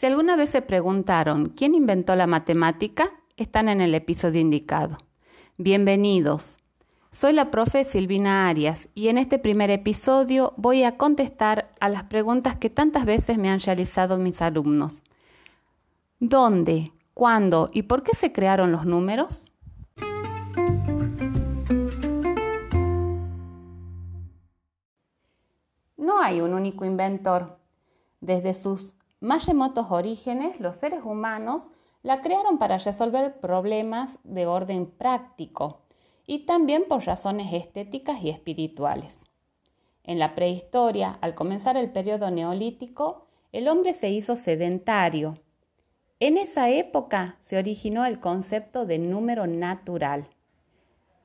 Si alguna vez se preguntaron quién inventó la matemática, están en el episodio indicado. Bienvenidos. Soy la profe Silvina Arias y en este primer episodio voy a contestar a las preguntas que tantas veces me han realizado mis alumnos. ¿Dónde, cuándo y por qué se crearon los números? No hay un único inventor. Desde sus más remotos orígenes, los seres humanos la crearon para resolver problemas de orden práctico y también por razones estéticas y espirituales. En la prehistoria, al comenzar el periodo neolítico, el hombre se hizo sedentario. En esa época se originó el concepto de número natural,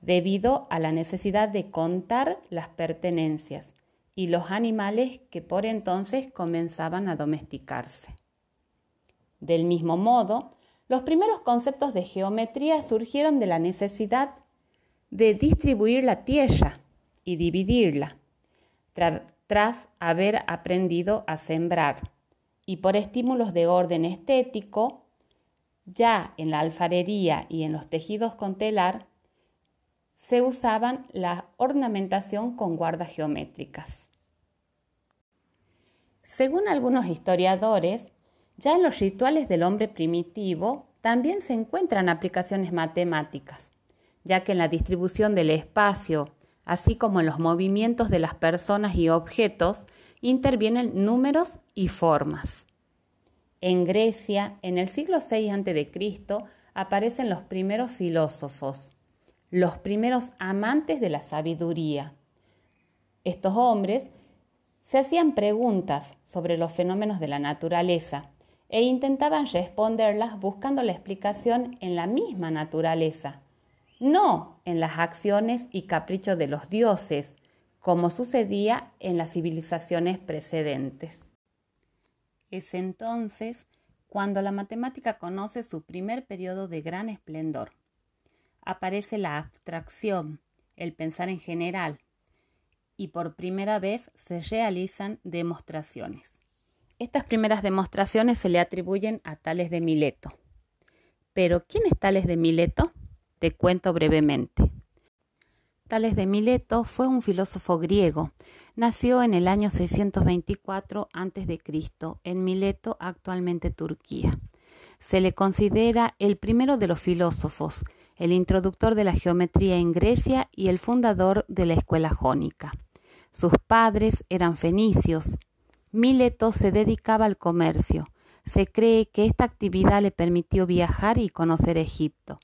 debido a la necesidad de contar las pertenencias y los animales que por entonces comenzaban a domesticarse. Del mismo modo, los primeros conceptos de geometría surgieron de la necesidad de distribuir la tierra y dividirla, tras haber aprendido a sembrar, y por estímulos de orden estético, ya en la alfarería y en los tejidos con telar, se usaban la ornamentación con guardas geométricas. Según algunos historiadores, ya en los rituales del hombre primitivo también se encuentran aplicaciones matemáticas, ya que en la distribución del espacio, así como en los movimientos de las personas y objetos, intervienen números y formas. En Grecia, en el siglo VI a.C., aparecen los primeros filósofos, los primeros amantes de la sabiduría. Estos hombres se hacían preguntas sobre los fenómenos de la naturaleza e intentaban responderlas buscando la explicación en la misma naturaleza, no en las acciones y caprichos de los dioses, como sucedía en las civilizaciones precedentes. Es entonces cuando la matemática conoce su primer periodo de gran esplendor. Aparece la abstracción, el pensar en general, y por primera vez se realizan demostraciones. Estas primeras demostraciones se le atribuyen a Tales de Mileto. Pero, ¿quién es Tales de Mileto? Te cuento brevemente. Tales de Mileto fue un filósofo griego. Nació en el año 624 a.C. en Mileto, actualmente Turquía. Se le considera el primero de los filósofos, el introductor de la geometría en Grecia y el fundador de la escuela jónica. Sus padres eran fenicios Mileto se dedicaba al comercio. Se cree que esta actividad le permitió viajar y conocer Egipto.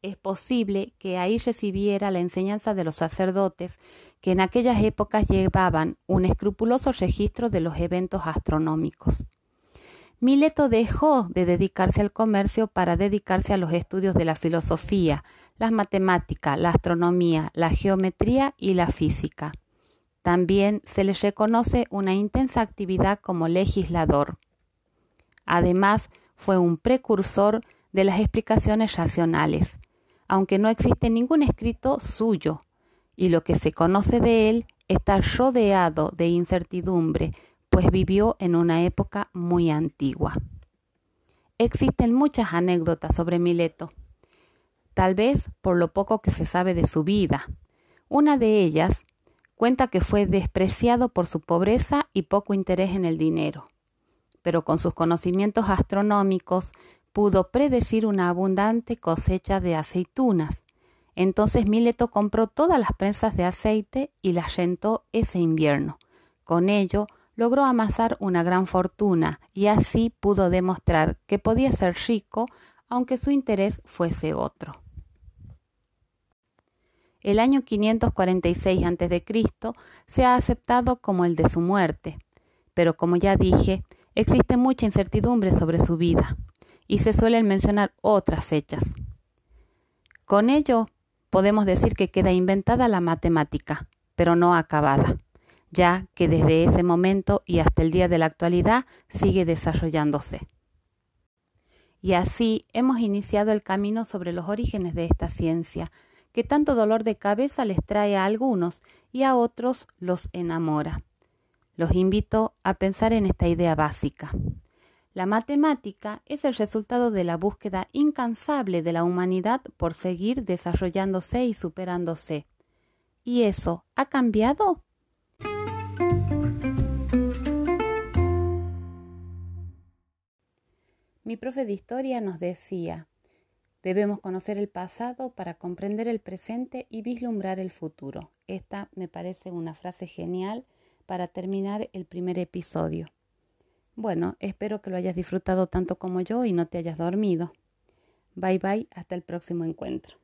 Es posible que ahí recibiera la enseñanza de los sacerdotes que en aquellas épocas llevaban un escrupuloso registro de los eventos astronómicos. Mileto dejó de dedicarse al comercio para dedicarse a los estudios de la filosofía, las matemáticas, la astronomía, la geometría y la física. También se le reconoce una intensa actividad como legislador. Además, fue un precursor de las explicaciones racionales, aunque no existe ningún escrito suyo, y lo que se conoce de él está rodeado de incertidumbre, pues vivió en una época muy antigua. Existen muchas anécdotas sobre Mileto, tal vez por lo poco que se sabe de su vida. Una de ellas Cuenta que fue despreciado por su pobreza y poco interés en el dinero, pero con sus conocimientos astronómicos pudo predecir una abundante cosecha de aceitunas. Entonces Mileto compró todas las prensas de aceite y las rentó ese invierno. Con ello logró amasar una gran fortuna y así pudo demostrar que podía ser rico aunque su interés fuese otro. El año 546 a.C. se ha aceptado como el de su muerte, pero como ya dije, existe mucha incertidumbre sobre su vida y se suelen mencionar otras fechas. Con ello, podemos decir que queda inventada la matemática, pero no acabada, ya que desde ese momento y hasta el día de la actualidad sigue desarrollándose. Y así hemos iniciado el camino sobre los orígenes de esta ciencia, que tanto dolor de cabeza les trae a algunos y a otros los enamora. Los invito a pensar en esta idea básica. La matemática es el resultado de la búsqueda incansable de la humanidad por seguir desarrollándose y superándose. ¿Y eso ha cambiado? Mi profe de historia nos decía, debemos conocer el pasado para comprender el presente y vislumbrar el futuro. Esta me parece una frase genial para terminar el primer episodio. Bueno, espero que lo hayas disfrutado tanto como yo y no te hayas dormido. Bye bye, hasta el próximo encuentro.